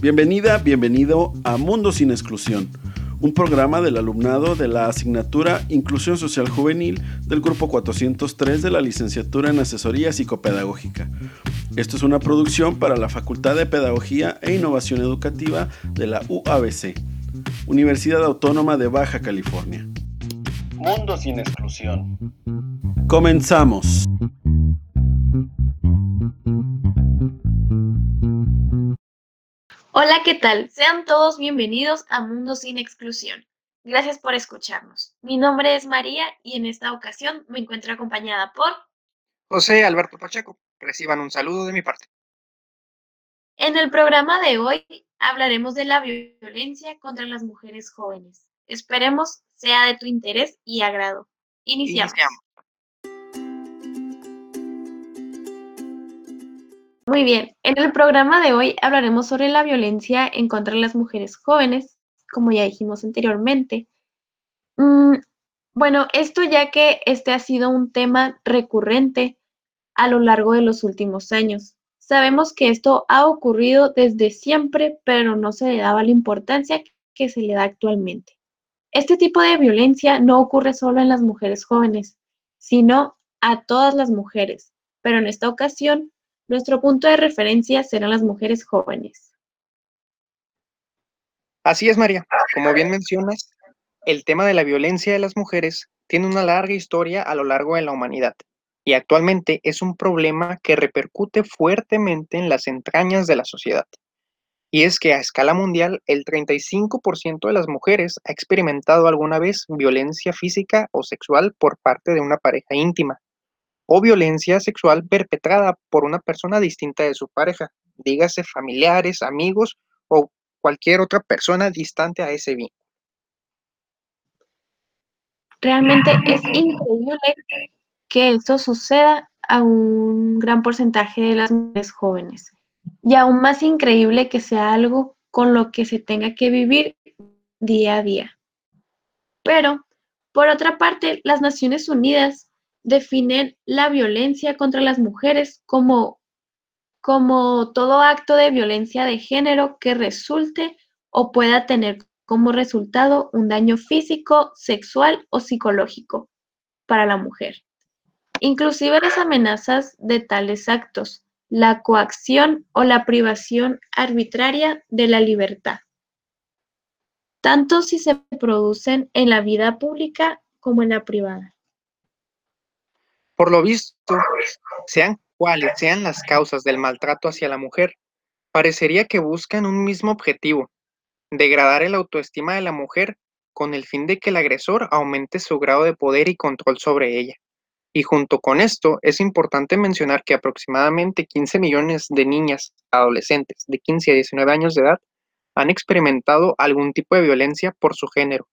Bienvenida, bienvenido a Mundo sin Exclusión, un programa del alumnado de la asignatura Inclusión Social Juvenil del Grupo 403 de la Licenciatura en Asesoría Psicopedagógica. Esto es una producción para la Facultad de Pedagogía e Innovación Educativa de la UABC, Universidad Autónoma de Baja California. Mundo sin Exclusión. Comenzamos. Hola, ¿qué tal? Sean todos bienvenidos a Mundo sin Exclusión. Gracias por escucharnos. Mi nombre es María y en esta ocasión me encuentro acompañada por José Alberto Pacheco. Reciban un saludo de mi parte. En el programa de hoy hablaremos de la violencia contra las mujeres jóvenes. Esperemos sea de tu interés y agrado. Iniciamos. Iniciamos. Muy bien, en el programa de hoy hablaremos sobre la violencia en contra de las mujeres jóvenes, como ya dijimos anteriormente. Mm, bueno, esto ya que este ha sido un tema recurrente a lo largo de los últimos años. Sabemos que esto ha ocurrido desde siempre, pero no se le daba la importancia que se le da actualmente. Este tipo de violencia no ocurre solo en las mujeres jóvenes, sino a todas las mujeres, pero en esta ocasión nuestro punto de referencia serán las mujeres jóvenes. Así es, María. Como bien mencionas, el tema de la violencia de las mujeres tiene una larga historia a lo largo de la humanidad y actualmente es un problema que repercute fuertemente en las entrañas de la sociedad. Y es que a escala mundial, el 35% de las mujeres ha experimentado alguna vez violencia física o sexual por parte de una pareja íntima o violencia sexual perpetrada por una persona distinta de su pareja, dígase familiares, amigos o cualquier otra persona distante a ese vínculo. Realmente es increíble que esto suceda a un gran porcentaje de las mujeres jóvenes. Y aún más increíble que sea algo con lo que se tenga que vivir día a día. Pero, por otra parte, las Naciones Unidas definen la violencia contra las mujeres como, como todo acto de violencia de género que resulte o pueda tener como resultado un daño físico, sexual o psicológico para la mujer. Inclusive las amenazas de tales actos, la coacción o la privación arbitraria de la libertad, tanto si se producen en la vida pública como en la privada. Por lo visto, sean cuales sean las causas del maltrato hacia la mujer, parecería que buscan un mismo objetivo, degradar el autoestima de la mujer con el fin de que el agresor aumente su grado de poder y control sobre ella. Y junto con esto, es importante mencionar que aproximadamente 15 millones de niñas adolescentes de 15 a 19 años de edad han experimentado algún tipo de violencia por su género,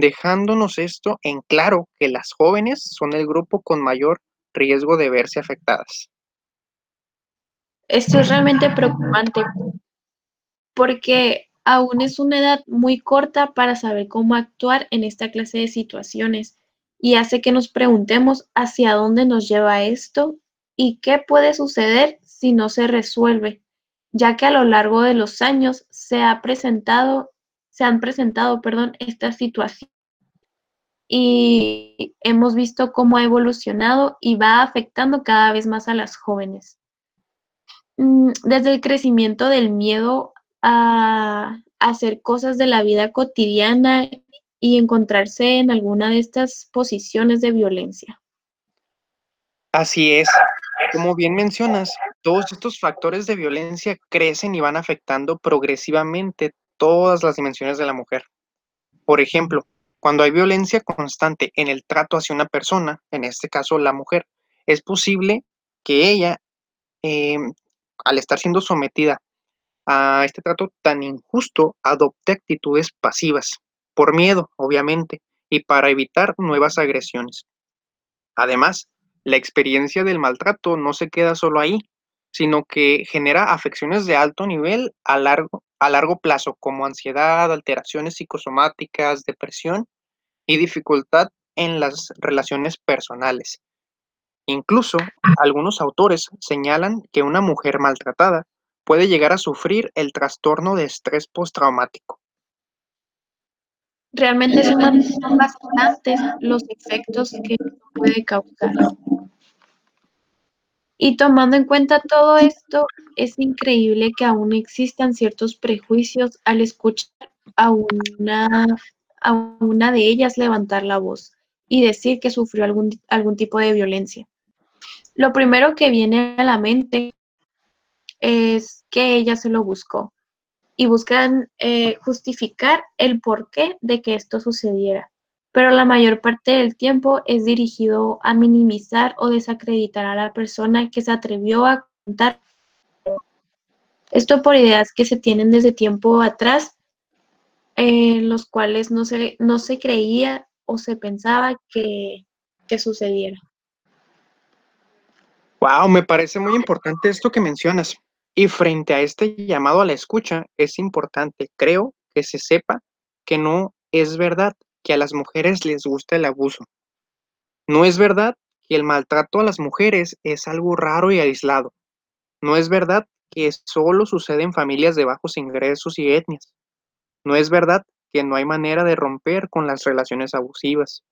dejándonos esto en claro que las jóvenes son el grupo con mayor riesgo de verse afectadas. Esto es realmente preocupante porque aún es una edad muy corta para saber cómo actuar en esta clase de situaciones y hace que nos preguntemos hacia dónde nos lleva esto y qué puede suceder si no se resuelve, ya que a lo largo de los años se ha presentado se han presentado, perdón, estas situaciones y hemos visto cómo ha evolucionado y va afectando cada vez más a las jóvenes. Mm, desde el crecimiento del miedo a hacer cosas de la vida cotidiana y encontrarse en alguna de estas posiciones de violencia. Así es. Como bien mencionas, todos estos factores de violencia crecen y van afectando progresivamente todas las dimensiones de la mujer. Por ejemplo, cuando hay violencia constante en el trato hacia una persona, en este caso la mujer, es posible que ella, em, al estar siendo sometida a este trato tan injusto, adopte actitudes pasivas, por miedo, obviamente, y para evitar nuevas agresiones. Además, la experiencia del maltrato no se queda solo ahí, sino que genera afecciones de alto nivel a largo, a largo plazo, como ansiedad, alteraciones psicosomáticas, depresión y dificultad en las relaciones personales. Incluso algunos autores señalan que una mujer maltratada puede llegar a sufrir el trastorno de estrés postraumático. Realmente son bastantes los efectos que puede causar. Y tomando en cuenta todo esto, es increíble que aún existan ciertos prejuicios al escuchar a una, a una de ellas levantar la voz y decir que sufrió algún, algún tipo de violencia. Lo primero que viene a la mente es que ella se lo buscó y buscan eh, justificar el porqué de que esto sucediera, pero la mayor parte del tiempo es dirigido a minimizar o desacreditar a la persona que se atrevió a contar. Esto por ideas que se tienen desde tiempo atrás, en los cuales no se, no se creía o se pensaba que, que sucediera. Wow, me parece muy importante esto que mencionas. Y frente a este llamado a la escucha, es importante, creo, que se sepa que no es verdad que a las mujeres les gusta el abuso. No es verdad que el maltrato a las mujeres es algo raro y aislado. No es verdad que solo sucede en familias de bajos ingresos y etnias. No es verdad que no hay manera de romper con las relaciones abusivas.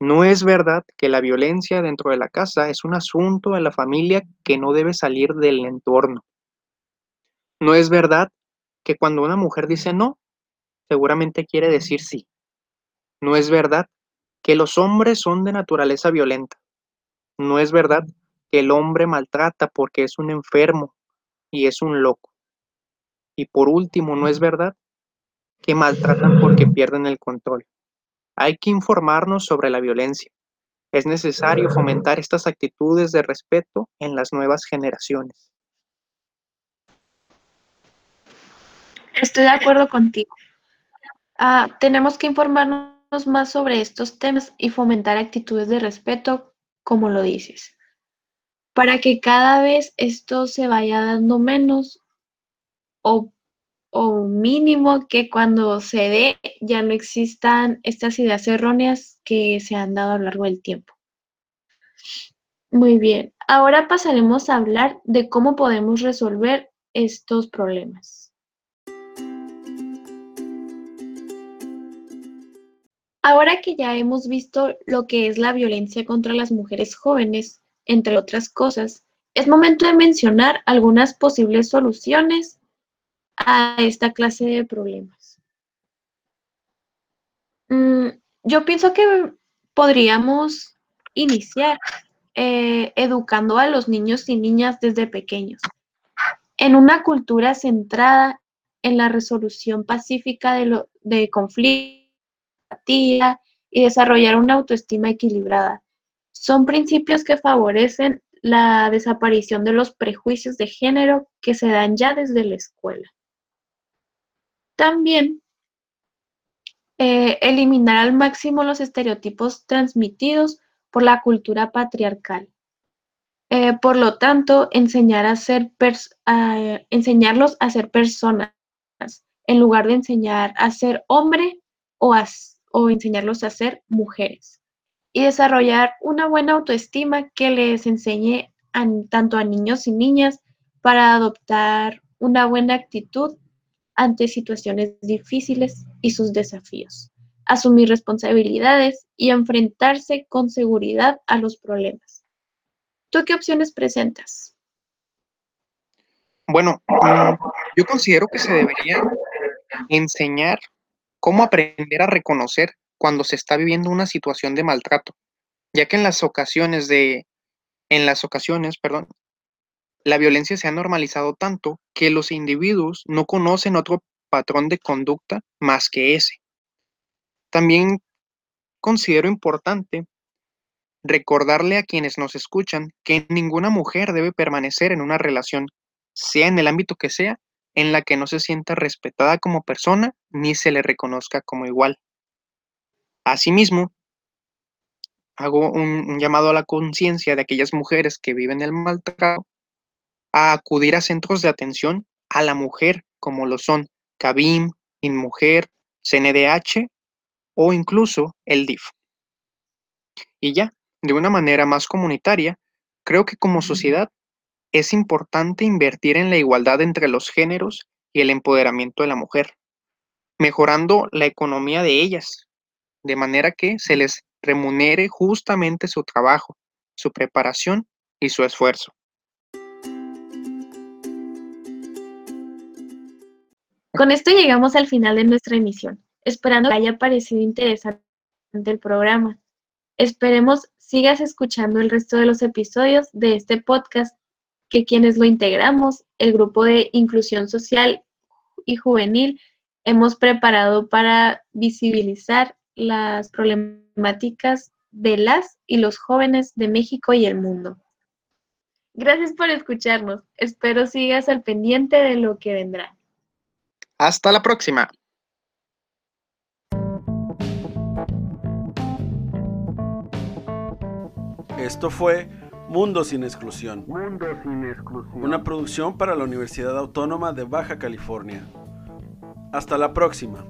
No es verdad que la violencia dentro de la casa es un asunto de la familia que no debe salir del entorno. No es verdad que cuando una mujer dice no, seguramente quiere decir sí. No es verdad que los hombres son de naturaleza violenta. No es verdad que el hombre maltrata porque es un enfermo y es un loco. Y por último, no es verdad que maltratan porque pierden el control. Hay que informarnos sobre la violencia. Es necesario fomentar estas actitudes de respeto en las nuevas generaciones. Estoy de acuerdo contigo. Ah, tenemos que informarnos más sobre estos temas y fomentar actitudes de respeto, como lo dices, para que cada vez esto se vaya dando menos o o mínimo que cuando se dé ya no existan estas ideas erróneas que se han dado a lo largo del tiempo. Muy bien, ahora pasaremos a hablar de cómo podemos resolver estos problemas. Ahora que ya hemos visto lo que es la violencia contra las mujeres jóvenes, entre otras cosas, es momento de mencionar algunas posibles soluciones a esta clase de problemas? Mm, yo pienso que podríamos iniciar eh, educando a los niños y niñas desde pequeños en una cultura centrada en la resolución pacífica de, conflictos y desarrollar una autoestima equilibrada. Son principios que favorecen la desaparición de los prejuicios de género que se dan ya desde la escuela. También eh, eliminar al máximo los estereotipos transmitidos por la cultura patriarcal. Eh, por lo tanto, enseñar a ser enseñarlos a ser personas en lugar de enseñar a ser hombre o, o enseñarlos a ser mujeres. Y desarrollar una buena autoestima que les enseñe tanto a niños y niñas para adoptar una buena actitud ante situaciones difíciles y sus desafíos, asumir responsabilidades y enfrentarse con seguridad a los problemas. ¿Tú qué opciones presentas? Bueno, mm, yo considero que se debería enseñar cómo aprender a reconocer cuando se está viviendo una situación de maltrato, ya que en las ocasiones de en las ocasiones, perdón, la violencia se ha normalizado tanto que los individuos no conocen otro patrón de conducta más que ese. También considero importante recordarle a quienes nos escuchan que ninguna mujer debe permanecer en una relación, sea en el ámbito que sea, en la que no se sienta respetada como persona ni se le reconozca como igual. Asimismo, hago un, llamado a la conciencia de aquellas mujeres que viven el maltrato a acudir a centros de atención a la mujer, como lo son CABIM, InMujer, CNDH o incluso el DIF. Y ya, de una manera más comunitaria, creo que como sociedad es importante invertir en la igualdad entre los géneros y el empoderamiento de la mujer, mejorando la economía de ellas, de manera que se les remunere justamente su trabajo, su preparación y su esfuerzo. Con esto llegamos al final de nuestra emisión, esperando que haya parecido interesante el programa. Esperemos sigas escuchando el resto de los episodios de este podcast que quienes lo integramos, el grupo de inclusión social y juvenil, hemos preparado para visibilizar las problemáticas de las y los jóvenes de México y el mundo. Gracias por escucharnos. Espero sigas al pendiente de lo que vendrá. Hasta la próxima. Esto fue Mundo sin exclusión. Mundo sin exclusión. Una producción para la Universidad Autónoma de Baja California. Hasta la próxima.